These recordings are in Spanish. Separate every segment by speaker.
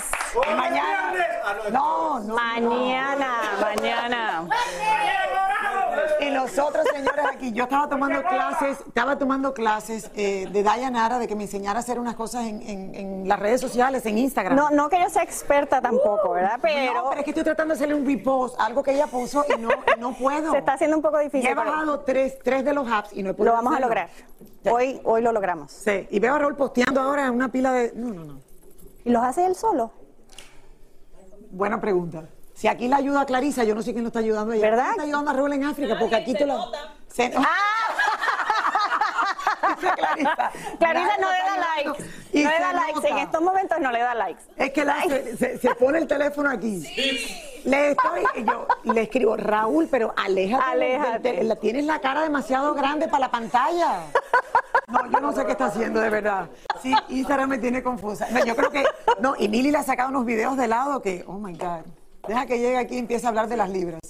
Speaker 1: Ya es jueves. Y mañana. No, no.
Speaker 2: Mañana, mañana.
Speaker 1: Y nosotros, señores, aquí, yo estaba tomando clases, estaba tomando clases eh, de Dayanara, de que me enseñara a hacer unas cosas en, en- en las redes sociales, en Instagram.
Speaker 2: No, no que yo sea experta tampoco, ¿verdad? Pero,
Speaker 1: No, pero es que estoy tratando de hacerle un repost, algo que ella puso y no, y no puedo.
Speaker 2: se está haciendo un poco difícil.
Speaker 1: He bajado tres, tres de los apps y no he podido
Speaker 2: lo vamos a lograr. Hoy, hoy lo logramos.
Speaker 1: Sí, y veo a Raúl posteando ahora una pila de... No, no, no.
Speaker 2: ¿Y los hace él solo?
Speaker 1: Buena pregunta. Si aquí la ayuda a Clarisa, yo no sé quién lo está ayudando a ella.
Speaker 2: ¿Verdad?
Speaker 1: ¿Quién está ayudando a Raúl en África? Porque aquí tú lo... Se... Dice Clarisa.
Speaker 2: Clarisa no le da likes.
Speaker 1: y
Speaker 2: No le da likes.
Speaker 1: nota.
Speaker 2: En estos momentos no le da likes.
Speaker 1: Es que la- se, se- se pone el teléfono aquí. Le estoy, yo le escribo, Raúl, pero aléjate. del- del
Speaker 2: Aléjate.
Speaker 1: tienes la cara demasiado grande para la pantalla. No, yo no sé qué está haciendo, de verdad. Sí, Instagram me tiene confusa. No, yo creo que, no, y Mili le ha sacado unos videos de lado que, oh my God. Deja que llegue aquí y empiece a hablar de las libras.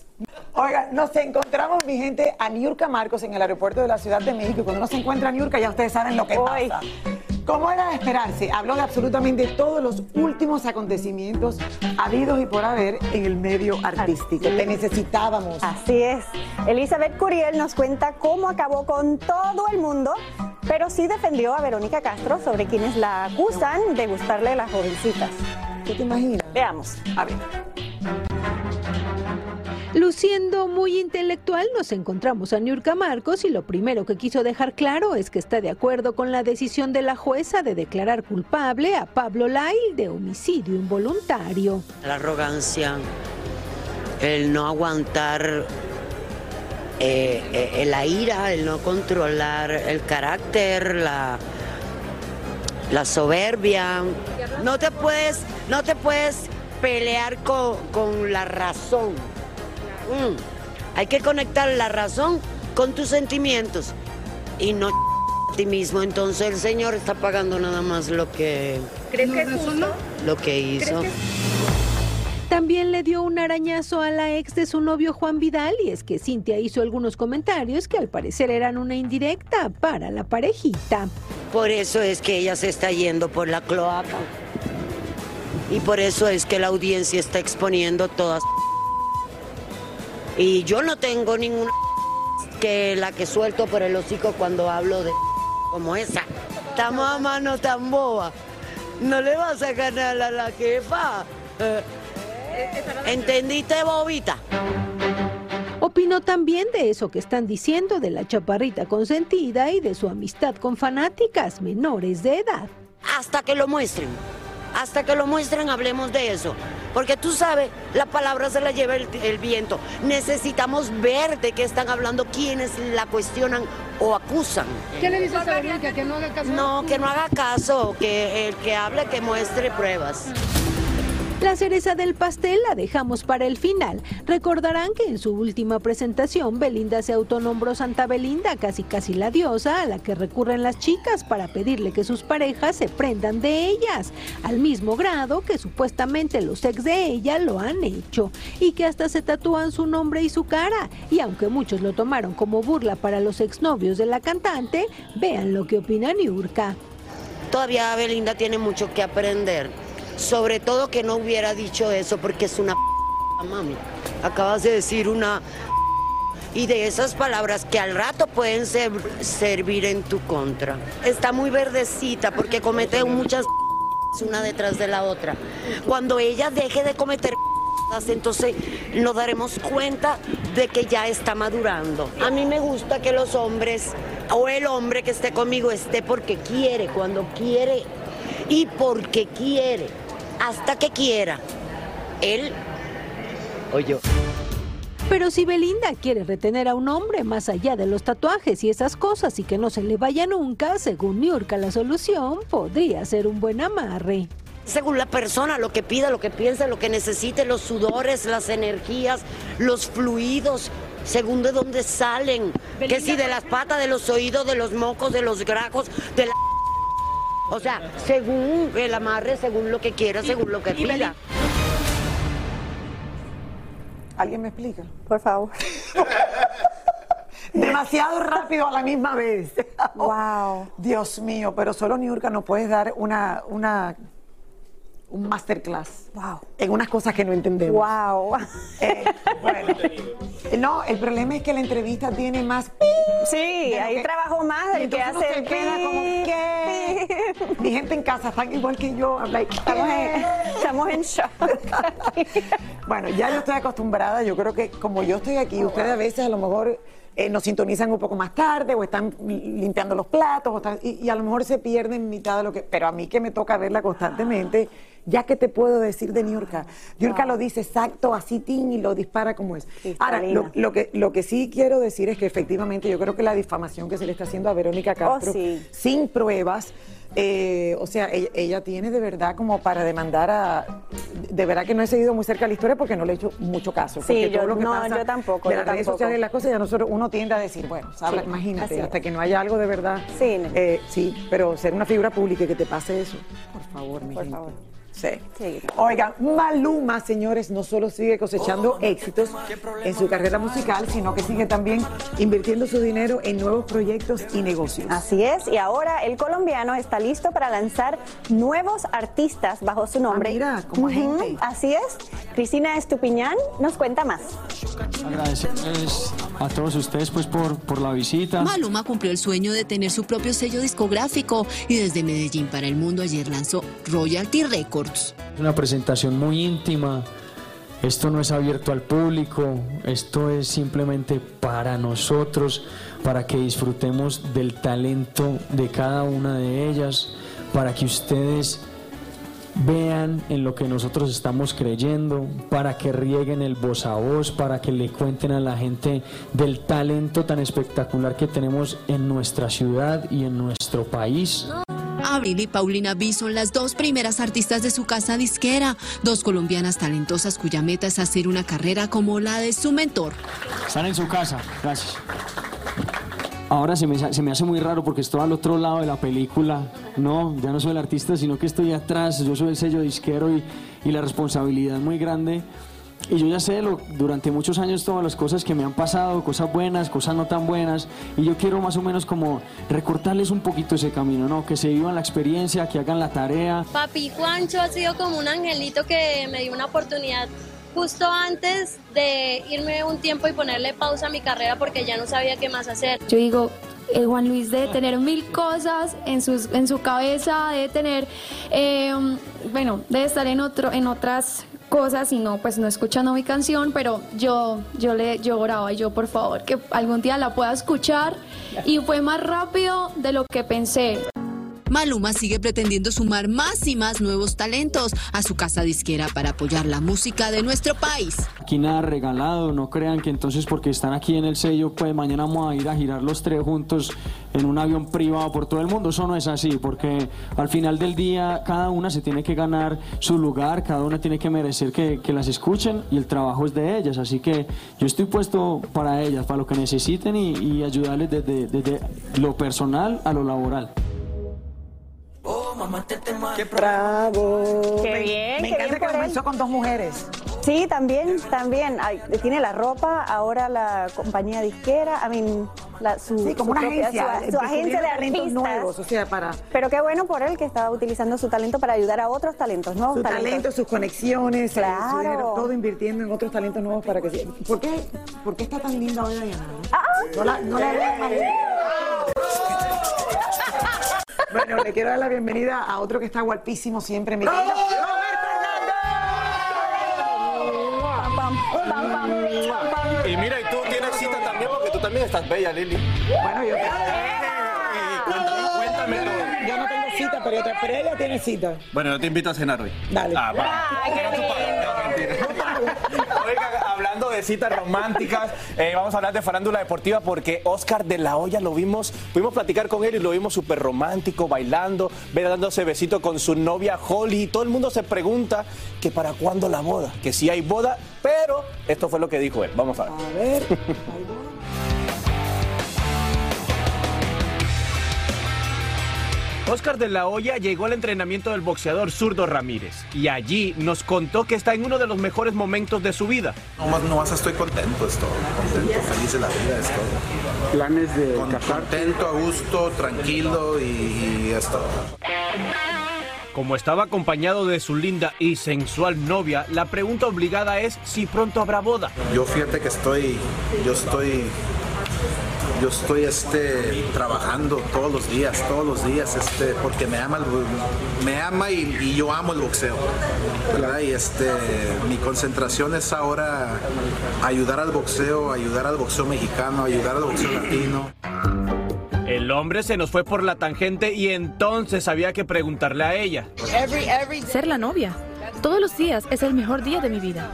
Speaker 1: Oiga, nos encontramos, mi gente, a Niurka Marcos en el aeropuerto de la Ciudad de México. Y cuando uno se encuentra a Niurka, ya ustedes saben lo que
Speaker 2: Uy.
Speaker 1: pasa. Como era de esperarse, habló de absolutamente todos los últimos acontecimientos habidos y por haber en el medio artístico. Te necesitábamos.
Speaker 2: Así es. Elizabeth Curiel nos cuenta cómo acabó con todo el mundo, pero sí defendió a Verónica Castro sobre quienes la acusan de gustarle a las jovencitas.
Speaker 1: ¿Qué te imaginas?
Speaker 2: Veamos.
Speaker 1: A ver.
Speaker 3: Luciendo muy intelectual, nos encontramos a Niurka Marcos y lo primero que quiso dejar claro es que está de acuerdo con la decisión de la jueza de declarar culpable a Pablo Lail de homicidio involuntario.
Speaker 4: La arrogancia, el no aguantar eh, eh, la ira, el no controlar el carácter, la, la soberbia. No te puedes, no te puedes pelear con, con la razón. Mm. Hay que conectar la razón con tus sentimientos y no a ti mismo. Entonces el Señor está pagando nada más lo que,
Speaker 2: ¿Crees que es justo?
Speaker 4: lo que hizo.
Speaker 3: También le dio un arañazo a la ex de su novio Juan Vidal y es que Cintia hizo algunos comentarios que al parecer eran una indirecta para la parejita.
Speaker 4: Por eso es que ella se está yendo por la cloaca. Y por eso es que la audiencia está exponiendo todas. Y yo no tengo ninguna que la que suelto por el hocico cuando hablo de como esa. Esta mamá no tan boba. No le vas a ganar a la jefa. Eh, ¿Entendiste, bobita?
Speaker 3: Opinó también de eso que están diciendo de la chaparrita consentida y de su amistad con fanáticas menores de edad.
Speaker 4: hasta que lo muestren. Hasta que lo muestren, hablemos de eso. Porque tú sabes, la palabra se la lleva el, el viento. Necesitamos ver de qué están hablando, quiénes la cuestionan, o acusan.
Speaker 5: ¿Qué le dices a Verónica? ¿Que no haga caso?
Speaker 4: No, que no haga caso, que el que hable, que muestre pruebas.
Speaker 3: La cereza del pastel la dejamos para el final. Recordarán que en su última presentación Belinda se autonombró Santa Belinda, casi casi la diosa a la que recurren las chicas para pedirle que sus parejas se prendan de ellas, al mismo grado que supuestamente los ex de ella lo han hecho y que hasta se tatúan su nombre y su cara. Y aunque muchos lo tomaron como burla para los exnovios de la cantante, vean lo que opina Niurka.
Speaker 4: Todavía Belinda tiene mucho que aprender. Sobre todo que no hubiera dicho eso porque es una mami. Acabas de decir una y de esas palabras que al rato pueden ser- servir en tu contra. Está muy verdecita porque comete muchas una detrás de la otra. Cuando ella deje de cometer entonces nos daremos cuenta de que ya está madurando. A mí me gusta que los hombres o el hombre que esté conmigo esté porque quiere, cuando quiere y porque quiere, hasta que quiera. Él o yo.
Speaker 3: Pero si Belinda quiere retener a un hombre más allá de los tatuajes y esas cosas y que no se le vaya nunca, según Niurka la solución podría ser un buen amarre.
Speaker 4: Según la persona, lo que pida, lo que piensa, lo que necesite, los sudores, las energías, los fluidos, según de dónde salen. Que si de las patas, de los oídos, de los mocos, de los grajos, de la... O sea, según el amarre, según lo que quiera, según lo que pida.
Speaker 1: ¿Alguien me explica?
Speaker 2: Por favor.
Speaker 1: Demasiado rápido a la misma vez.
Speaker 2: Wow.
Speaker 1: Dios mío, pero solo Niurka nos puedes dar una, una, un masterclass
Speaker 2: Wow.
Speaker 1: en unas cosas que no entendemos.
Speaker 2: Wow.
Speaker 1: Eh, bueno, no, el problema es que la entrevista tiene más...
Speaker 2: Sí, ahí
Speaker 1: que-
Speaker 2: trabajo más
Speaker 1: y
Speaker 2: el que hace el
Speaker 1: queda como, ¿qué?
Speaker 2: pi.
Speaker 1: Mi gente en casa están igual que yo. I'm like,
Speaker 2: Estamos en, estamos en shock.
Speaker 1: Bueno, ya yo estoy acostumbrada. Yo creo que como yo estoy aquí, ustedes a veces a lo mejor eh, nos sintonizan un poco más tarde o están limpiando los platos o están- y, y a lo mejor se pierden mitad de lo que... Pero a mí que me toca verla constantemente, ya que te puedo decir de Niurka. Niurka lo dice exacto, así, tin, y lo dispara como es. Ahora, lo, que, lo que sí quiero decir es que efectivamente yo creo que la difamación que se le está haciendo a Verónica Castro,
Speaker 2: sí.
Speaker 1: sin pruebas, eh, o sea, ella, ella tiene de verdad como para demandar a... De verdad que no he seguido muy cerca la historia porque no le he hecho mucho caso.
Speaker 2: Sí, yo-
Speaker 1: todo lo que
Speaker 2: no,
Speaker 1: pasa
Speaker 2: yo tampoco,
Speaker 1: De
Speaker 2: yo
Speaker 1: las redes
Speaker 2: tampoco.
Speaker 1: sociales y las cosas, ya nosotros uno tiende a decir, bueno,
Speaker 2: Sí,
Speaker 1: imagínate, hasta
Speaker 2: es.
Speaker 1: que no haya algo de verdad.
Speaker 2: Sí, no.
Speaker 1: Eh, sí, pero ser una figura pública y que te pase eso, por favor, mi
Speaker 2: Por
Speaker 1: gente.
Speaker 2: favor.
Speaker 1: Sí.
Speaker 2: Sí.
Speaker 1: Oigan, Maluma, señores, no solo sigue cosechando éxitos en su carrera musical, sino que sigue también invirtiendo su dinero en nuevos proyectos y negocios.
Speaker 2: Así es, y ahora el colombiano está listo para lanzar nuevos artistas bajo su nombre.
Speaker 1: Ah, mira, como agente.
Speaker 2: Así es. Cristina Estupiñán nos cuenta más.
Speaker 6: Agradecerles a todos ustedes pues por, por la visita.
Speaker 7: Maluma cumplió el sueño de tener su propio sello discográfico y desde Medellín para el mundo ayer lanzó Royalty Records.
Speaker 6: Una presentación muy íntima. Esto no es abierto al público, esto es simplemente para nosotros, para que disfrutemos del talento de cada una de ellas, para que ustedes vean en lo que nosotros estamos creyendo, para que rieguen el voz a voz, para que le cuenten a la gente del talento tan espectacular que tenemos en nuestra ciudad y en nuestro país.
Speaker 7: Abril y Paulina B son las dos primeras artistas de su casa disquera, dos colombianas talentosas cuya meta es hacer una carrera como la de su mentor.
Speaker 6: Están en su casa, gracias. Ahora se me, se me hace muy raro porque estoy al otro lado de la película. No, ya no soy el artista, sino que estoy atrás. Yo soy el sello disquero y, y la responsabilidad es muy grande. Y yo ya sé lo, durante muchos años todas las cosas que me han pasado, cosas buenas, cosas no tan buenas. Y yo quiero más o menos como recortarles un poquito ese camino, ¿no? Que se vivan la experiencia, que hagan la tarea.
Speaker 8: Papi Juancho ha sido como un angelito que me dio una oportunidad justo antes de irme un tiempo y ponerle pausa a mi carrera porque ya no sabía qué más hacer.
Speaker 9: Yo digo, eh, Juan Luis debe tener mil cosas en, sus, en su cabeza, debe tener, eh, bueno, debe estar en, otro, en otras cosas y no, pues no escuchando mi canción, pero yo, yo le yo oraba, yo por favor, que algún día la pueda escuchar y fue más rápido de lo que pensé.
Speaker 7: Maluma sigue pretendiendo sumar más y más nuevos talentos a su casa disquera para apoyar la música de nuestro país.
Speaker 6: Aquí nada regalado, no crean que entonces porque están aquí en el sello, pues mañana vamos a ir a girar los tres juntos en un avión privado por todo el mundo. Eso no es así, porque al final del día cada una se tiene que ganar su lugar, cada una tiene que merecer que, las escuchen y el trabajo es de ellas. Así que yo estoy puesto para ellas, para lo que necesiten y, y ayudarles desde, desde lo personal a lo laboral.
Speaker 1: ¡Qué bravo!
Speaker 2: Qué bien,
Speaker 1: Me
Speaker 2: qué
Speaker 1: encanta
Speaker 2: bien
Speaker 1: que
Speaker 2: por él.
Speaker 1: comenzó con dos mujeres.
Speaker 2: Sí, también, también. Ay, tiene la ropa, ahora la compañía disquera, I mean, la, su,
Speaker 1: Sí, como
Speaker 2: su
Speaker 1: una
Speaker 2: propia-
Speaker 1: agencia.
Speaker 2: su, agencia de
Speaker 1: talentos
Speaker 2: artistas.
Speaker 1: nuevos, o sea, para
Speaker 2: Pero qué bueno por él que está utilizando su talento para ayudar a otros talentos, nuevos
Speaker 1: su
Speaker 2: talentos.
Speaker 1: talento, sus conexiones,
Speaker 2: Claro.
Speaker 1: su dinero, todo invirtiendo en otros talentos nuevos para que... ¿Por qué, por qué está tan linda hoy Diana? No la, no la más linda. Bueno, le quiero dar la bienvenida a otro que está guapísimo siempre, mi querido
Speaker 10: Y mira, y tú tienes cita también porque tú también estás bella, Lili.
Speaker 1: Bueno, yo
Speaker 10: Cuéntame todo.
Speaker 1: Yo no tengo cita, pero, yo te- pero ella tiene cita.
Speaker 10: Bueno, yo te invito a cenar hoy.
Speaker 1: Dale.
Speaker 10: Ah, va. No, mentira. Oigan, hablando de citas románticas, eh, vamos a hablar de farándula deportiva porque Oscar de la Hoya lo vimos, pudimos platicar con él y lo vimos súper romántico, bailando, dándose besito con su novia Holly. Y todo el mundo se pregunta que para cuándo la boda, que si hay boda, pero esto fue lo que dijo él. Vamos a ver.
Speaker 1: A ver.
Speaker 11: Oscar de la Hoya llegó al entrenamiento del boxeador Zurdo Ramírez y allí nos contó que está en uno de los mejores momentos de su vida.
Speaker 12: No más, no más estoy contento, es todo. Contento, feliz de la vida, es todo.
Speaker 13: ¿Planes de
Speaker 12: Contento, a gusto, tranquilo y, y es todo.
Speaker 11: Como estaba acompañado de su linda y sensual novia, la pregunta obligada es si pronto habrá boda.
Speaker 12: Yo fíjate que estoy, yo estoy, yo estoy este, trabajando todos los días, todos los días, este, porque me ama, el- me ama y, y yo amo el boxeo, ¿verdad? Y este, mi concentración es ahora ayudar al boxeo, ayudar al boxeo mexicano, ayudar al boxeo latino.
Speaker 11: El hombre se nos fue por la tangente y entonces había que preguntarle a ella.
Speaker 14: Ser la novia. Todos los días es el mejor día de mi vida.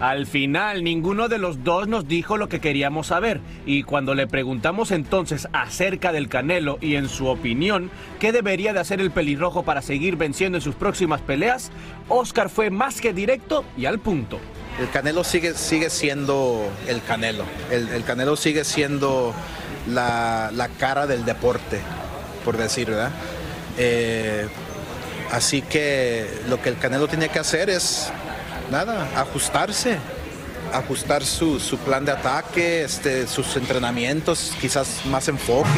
Speaker 11: Al final, ninguno de los dos nos dijo lo que queríamos saber. Y cuando le preguntamos entonces acerca del Canelo y en su opinión, qué debería de hacer el pelirrojo para seguir venciendo en sus próximas peleas, Oscar fue más que directo y al punto.
Speaker 12: El Canelo sigue, sigue siendo el Canelo. El, el Canelo sigue siendo la, la cara del deporte, por decir, ¿verdad? Eh, así que lo que el Canelo tiene que hacer es, nada, ajustarse. Ajustar su, su plan de ataque, este, sus entrenamientos, quizás más enfoque.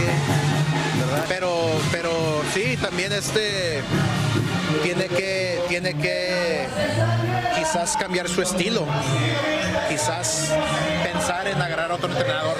Speaker 12: Pero, pero sí, también este tiene que, tiene que quizás cambiar su estilo, quizás pensar en agarrar otro entrenador.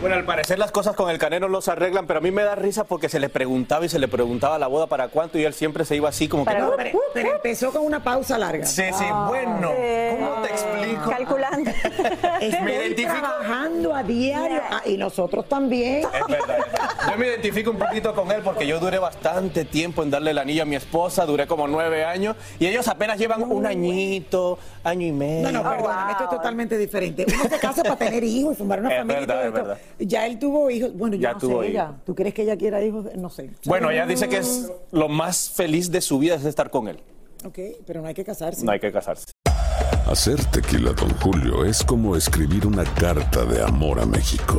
Speaker 10: Bueno, al parecer las cosas con el Canelo no se arreglan, pero a mí me da risa porque se le preguntaba y se le preguntaba la boda para cuánto y él siempre se iba así como que...
Speaker 1: Pero, pero- pero empezó con una pausa larga.
Speaker 10: Sí, sí, bueno, ¿cómo te explico?
Speaker 2: Calculando.
Speaker 1: Estoy
Speaker 10: identifico.
Speaker 1: trabajando a diario ah, y nosotros también.
Speaker 10: Es verdad, es verdad. Yo me identifico un poquito con él porque yo duré bastante tiempo en darle el anillo a mi esposa, duré como nueve años y ellos apenas llevan un añito, año y medio.
Speaker 1: No, no, perdóname, esto es totalmente diferente. Uno se casa para tener hijos y formar una
Speaker 10: Es
Speaker 1: familia
Speaker 10: verdad,
Speaker 1: y
Speaker 10: es
Speaker 1: todo
Speaker 10: verdad.
Speaker 1: esto. Ya él tuvo hijos. Bueno, yo
Speaker 10: Ya
Speaker 1: no
Speaker 10: tuvo
Speaker 1: sé ella.
Speaker 10: hijos.
Speaker 1: ¿Tú crees que ella quiera hijos? No sé.
Speaker 10: Bueno, ella dice que es lo más feliz de su vida es estar con él.
Speaker 1: Ok, pero no hay que casarse.
Speaker 10: No hay que casarse.
Speaker 15: Hacer tequila, Don Julio, es como escribir una carta de amor a México.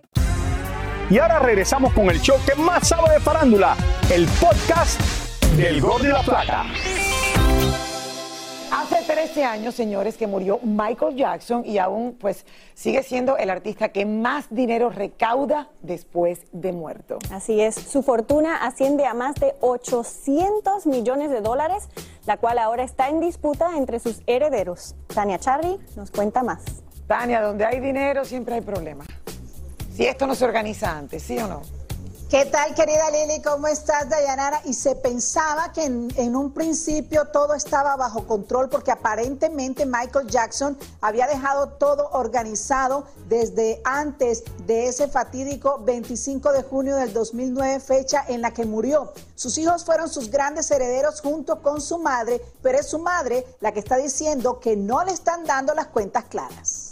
Speaker 13: Y ahora regresamos con el show que más sabe de farándula, el podcast del Gol de la Plata.
Speaker 1: Hace 13 años, señores, que murió Michael Jackson y aún pues sigue siendo el artista que más dinero recauda después de muerto.
Speaker 2: Así es, su fortuna asciende a más de 800 millones de dólares, la cual ahora está en disputa entre sus herederos. Tania Charry nos cuenta más.
Speaker 1: Tania, donde hay dinero siempre hay problemas. Si esto no se organiza antes, ¿sí o no?
Speaker 16: ¿Qué tal, querida Lili? ¿Cómo estás, Dayanara? Y se pensaba que en, en, un principio todo estaba bajo control porque aparentemente Michael Jackson había dejado todo organizado desde antes de ese fatídico 25 de junio del 2009, fecha en la que murió. Sus hijos fueron sus grandes herederos junto con su madre, pero es su madre la que está diciendo que no le están dando las cuentas claras.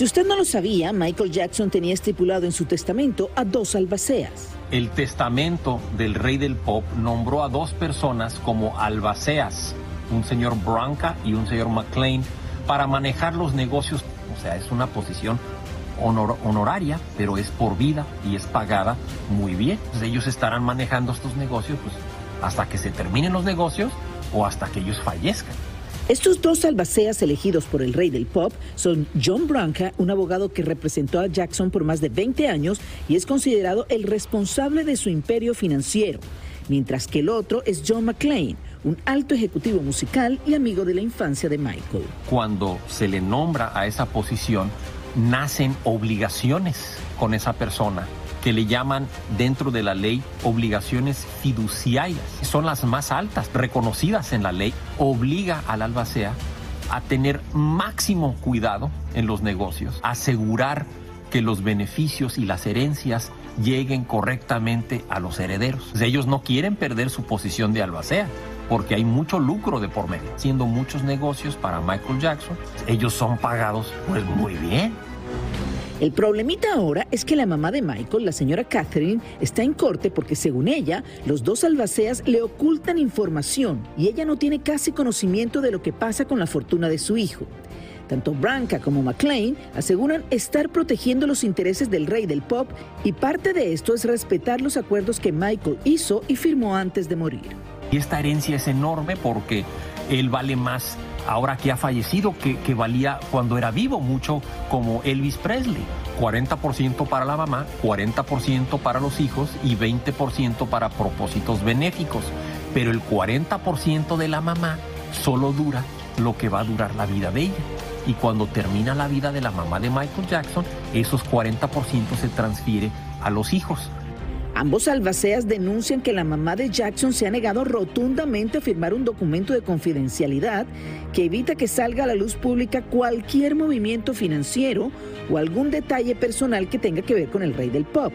Speaker 17: Si usted no lo sabía, Michael Jackson tenía estipulado en su testamento a dos albaceas.
Speaker 18: El testamento del rey del pop nombró a dos personas como albaceas, un señor Branca y un señor McLean, para manejar los negocios. O sea, es una posición honor honoraria, pero es por vida y es pagada muy bien. Entonces, ellos estarán manejando estos negocios pues, hasta que se terminen los negocios o hasta que ellos fallezcan.
Speaker 17: Estos dos albaceas elegidos por el rey del pop son John Branca, un abogado que representó a Jackson por más de 20 años y es considerado el responsable de su imperio financiero, mientras que el otro es John McClane, un alto ejecutivo musical y amigo de la infancia de Michael.
Speaker 18: Cuando se le nombra a esa posición, nacen obligaciones con esa persona que le llaman dentro de la ley obligaciones fiduciarias. Son las más altas, reconocidas en la ley. Obliga al albacea a tener máximo cuidado en los negocios, asegurar que los beneficios y las herencias lleguen correctamente a los herederos. Ellos no quieren perder su posición de albacea porque hay mucho lucro de por medio. Haciendo muchos negocios para Michael Jackson, ellos son pagados pues muy bien.
Speaker 17: El problemita ahora es que la mamá de Michael, la señora Catherine, está en corte porque según ella, los dos albaceas le ocultan información y ella no tiene casi conocimiento de lo que pasa con la fortuna de su hijo. Tanto Branca como McLean aseguran estar protegiendo los intereses del rey del pop y parte de esto es respetar los acuerdos que Michael hizo y firmó antes de morir.
Speaker 18: Y esta herencia es enorme porque él vale más ahora que ha fallecido, que, valía cuando era vivo mucho como Elvis Presley. 40% para la mamá, 40% para los hijos y 20% para propósitos benéficos. Pero el 40% de la mamá solo dura lo que va a durar la vida de ella. Y cuando termina la vida de la mamá de Michael Jackson, esos 40% se transfiere a los hijos.
Speaker 17: Ambos albaceas denuncian que la mamá de Jackson se ha negado rotundamente a firmar un documento de confidencialidad que evita que salga a la luz pública cualquier movimiento financiero o algún detalle personal que tenga que ver con el rey del pop.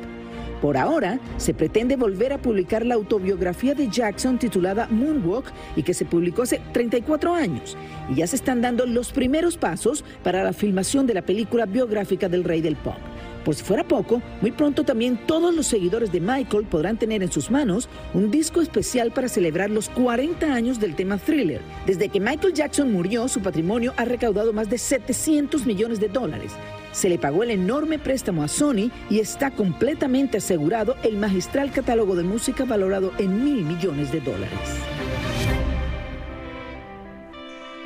Speaker 17: Por ahora, se pretende volver a publicar la autobiografía de Jackson titulada Moonwalk y que se publicó hace 34 años. Y ya se están dando los primeros pasos para la filmación de la película biográfica del rey del pop. Por si fuera poco, muy pronto también todos los seguidores de Michael podrán tener en sus manos un disco especial para celebrar los 40 años del tema thriller. Desde que Michael Jackson murió, su patrimonio ha recaudado más de 700 millones de dólares. Se le pagó el enorme préstamo a Sony y está completamente asegurado el magistral catálogo de música valorado en mil millones de dólares.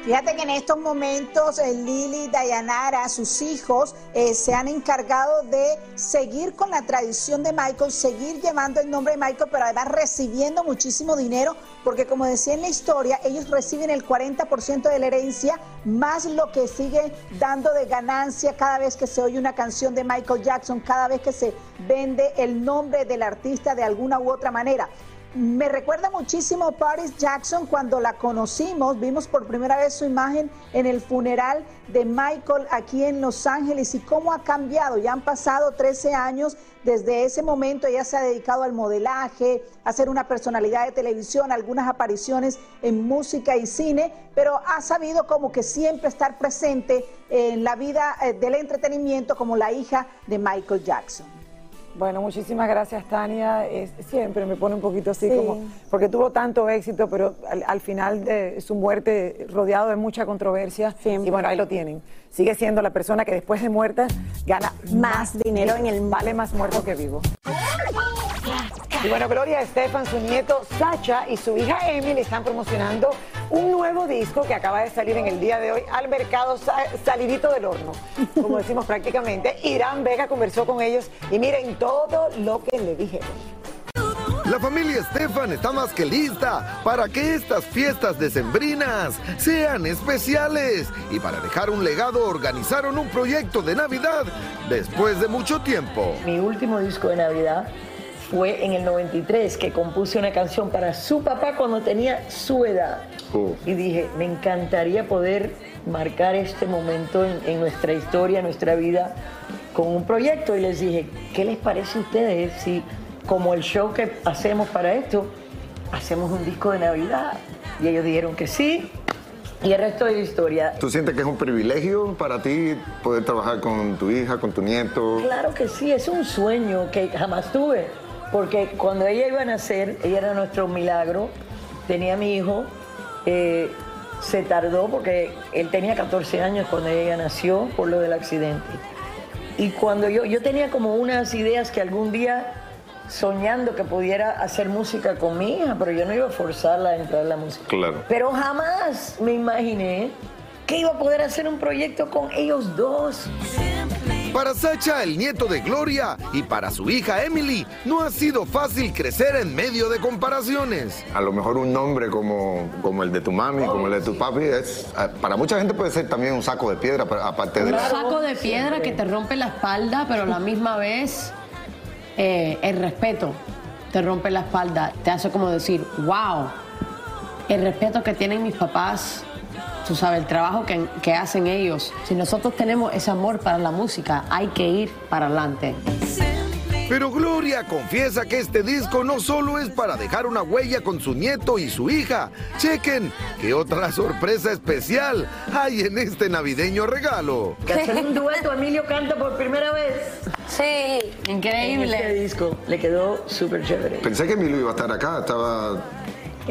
Speaker 16: Fíjate que en estos momentos eh, Lili, Dayanara, sus hijos eh, se han encargado de seguir con la tradición de Michael, seguir llevando el nombre de Michael, pero además recibiendo muchísimo dinero, porque como decía en la historia, ellos reciben el 40% de la herencia, más lo que siguen dando de ganancia cada vez que se oye una canción de Michael Jackson, cada vez que se vende el nombre del artista de alguna u otra manera. Me recuerda muchísimo a Paris Jackson cuando la conocimos, vimos por primera vez su imagen en el funeral de Michael aquí en Los Ángeles y cómo ha cambiado. Ya han pasado 13 años desde ese momento, ella se ha dedicado al modelaje, a ser una personalidad de televisión, algunas apariciones en música y cine, pero ha sabido como que siempre estar presente en la vida eh, del entretenimiento como la hija de Michael Jackson.
Speaker 1: Bueno, muchísimas gracias, Tania. Es- siempre me pone un poquito así
Speaker 16: Sí.
Speaker 1: como, porque tuvo tanto éxito, pero al, al final de su muerte, rodeado de mucha controversia, y bueno, ahí lo tienen. Sigue siendo la persona que después de muerta gana más dinero en el vale más muerto que vivo. Y bueno, Gloria Estefan, su nieto Sacha y su hija Emily están promocionando un nuevo disco que acaba de salir en el día de hoy al mercado sa- salidito del horno, como decimos prácticamente. Irán Vega conversó con ellos y miren todo lo que le dijeron.
Speaker 19: La familia Estefan está más que lista para que estas fiestas decembrinas sean especiales y para dejar un legado organizaron un proyecto de Navidad después de mucho tiempo.
Speaker 20: Mi último disco de Navidad fue en el 93, que compuse una canción para su papá cuando tenía su edad. Y dije, me encantaría poder marcar este momento en, en nuestra historia, en nuestra vida, con un proyecto. Y les dije, ¿qué les parece a ustedes si, como el show que hacemos para esto, hacemos un disco de Navidad? Y ellos dijeron que sí. Y el resto de la historia.
Speaker 19: ¿Tú sientes que es un privilegio para ti poder trabajar con tu hija, con tu nieto?
Speaker 20: Claro que sí, es un sueño que jamás tuve, porque cuando ella iba a nacer, ella era nuestro milagro, tenía mi hijo, eh, se tardó porque él tenía 14 años cuando ella nació por lo del accidente. Y cuando yo, yo tenía como unas ideas que algún día soñando que pudiera hacer música con mi hija, pero yo no iba a forzarla a entrar en la música.
Speaker 19: Claro.
Speaker 20: Pero jamás me imaginé que iba a poder hacer un proyecto con ellos dos.
Speaker 19: Para Sacha, el nieto de Gloria, y para su hija Emily, no ha sido fácil crecer en medio de comparaciones. A lo mejor un nombre como, como el de tu mami, como el de tu papi, es, ah, para mucha gente puede ser también un saco de piedra, pero aparte de
Speaker 21: Un
Speaker 19: la...
Speaker 21: saco de piedra que te rompe la espalda, pero a la misma vez eh, el respeto te rompe la espalda. Te hace como decir, wow, el respeto que tienen mis papás, tú sabes, el trabajo que, que hacen ellos. Si nosotros tenemos ese amor para la música, hay que ir para adelante.
Speaker 19: Pero Gloria confiesa que este disco no solo es para dejar una huella con su nieto y su hija. Chequen que otra sorpresa especial hay en este navideño regalo.
Speaker 20: Que hacer un dueto, Emilio canta por primera vez.
Speaker 21: Sí, increíble.
Speaker 20: En este disco le quedó súper chévere.
Speaker 19: Pensé que Emilio iba a estar acá, estaba...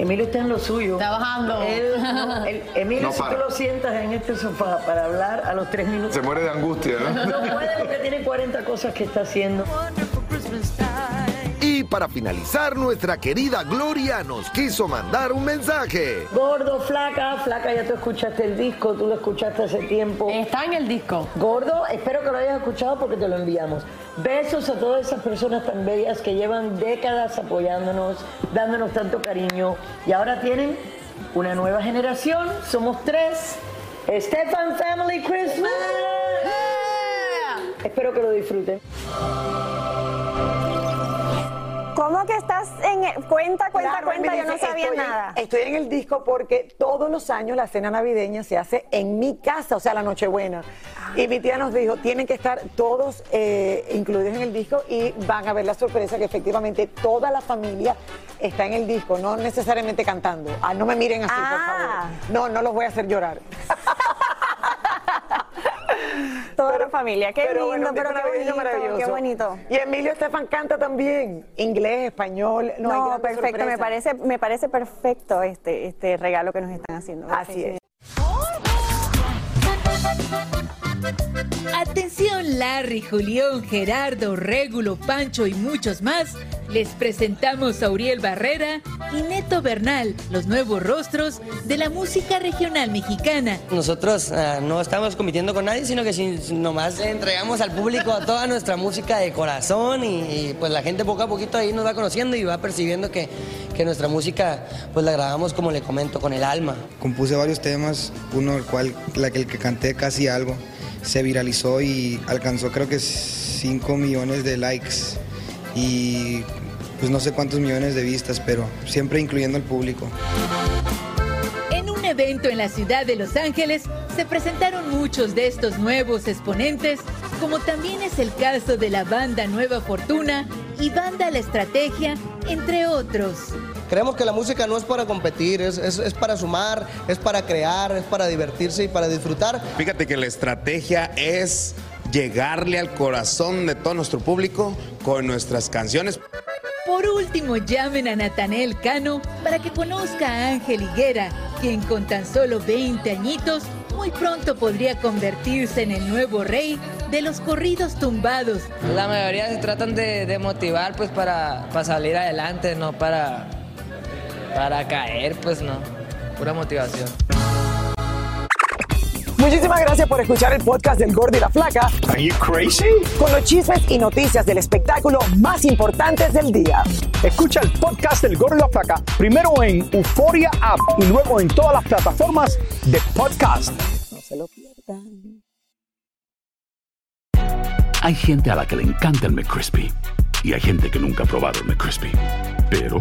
Speaker 20: Emilio está en lo suyo.
Speaker 21: Está bajando.
Speaker 20: Él, no, él- Emilio,
Speaker 19: No
Speaker 20: si tú lo sientas en este sofá para hablar a los tres minutos.
Speaker 19: Se muere de angustia, ¿no?
Speaker 20: No puede porque tiene 40 cosas que está haciendo.
Speaker 19: Para finalizar, nuestra querida Gloria nos quiso mandar un mensaje.
Speaker 20: Gordo, flaca, flaca, ya tú escuchaste el disco, tú lo escuchaste hace tiempo.
Speaker 21: Está en el disco.
Speaker 20: Gordo, espero que lo hayas escuchado porque te lo enviamos. Besos a todas esas personas tan bellas que llevan décadas apoyándonos, dándonos tanto cariño y ahora tienen una nueva generación. Somos tres. Stefan Family Christmas. Espero que lo disfruten.
Speaker 2: ¿Cómo que estás en el- cuenta, cuenta,
Speaker 1: Claro,
Speaker 2: cuenta? Yo no sabía
Speaker 1: estoy en-
Speaker 2: nada.
Speaker 1: estoy en el disco porque todos los años la cena navideña se hace en mi casa, o sea, la Nochebuena. Y mi tía nos dijo, tienen que estar todos eh, incluidos en el disco y van a ver la sorpresa que efectivamente toda la familia está en el disco, no necesariamente cantando. Ah, no me miren así, por favor. No, no los voy a hacer llorar.
Speaker 2: Toda la familia, qué
Speaker 1: Pero
Speaker 2: lindo, pero
Speaker 1: un
Speaker 2: qué bonito,
Speaker 1: maravilloso.
Speaker 2: qué bonito.
Speaker 1: Y Emilio Estefan canta también, inglés, español. No,
Speaker 2: No, perfecto, me parece, me parece perfecto este, este regalo que nos están haciendo.
Speaker 1: Así es.
Speaker 22: Atención Larry, Julián, Gerardo, Régulo, Pancho y muchos más. Les presentamos a Uriel Barrera y Neto Bernal, los nuevos rostros de la música regional mexicana.
Speaker 23: Nosotros ah, no estamos compitiendo con nadie, sino que si- si nomás le entregamos al público toda nuestra música de corazón y, y, pues la gente poco a poquito ahí nos va conociendo y va percibiendo que, que nuestra música pues la grabamos como le comento, con el alma.
Speaker 24: Compuse varios temas, uno el cual, la que el que canté casi algo, se viralizó y alcanzó creo que 5 millones de likes. Y pues no sé cuántos millones de vistas, pero siempre incluyendo al público.
Speaker 22: En un evento en la ciudad de Los Ángeles se presentaron muchos de estos nuevos exponentes, como también es el caso de la banda Nueva Fortuna y banda La Estrategia, entre otros.
Speaker 25: Creemos que la música no es para competir, es, es, es, para sumar, es para crear, es para divertirse y para disfrutar.
Speaker 26: Fíjate que la estrategia es llegarle al corazón de todo nuestro público con nuestras canciones.
Speaker 22: Por último, llamen a Natanel Cano para que conozca a Ángel Higuera, quien con tan solo 20 añitos muy pronto podría convertirse en el nuevo rey de los corridos tumbados.
Speaker 27: La mayoría se tratan de, de motivar pues para, para, salir adelante, no para, para caer, pues no, pura motivación.
Speaker 1: Muchísimas gracias por escuchar el podcast del Gordo y la Flaca.
Speaker 13: Are you crazy?
Speaker 1: Con los chismes y noticias del espectáculo más importantes del día.
Speaker 13: Escucha el podcast del Gordo y la Flaca primero en Euforia App y luego en todas las plataformas de podcast.
Speaker 1: No se lo pierdan.
Speaker 15: Hay gente a la que le encanta el McCrispy y hay gente que nunca ha probado el McCrispy. Pero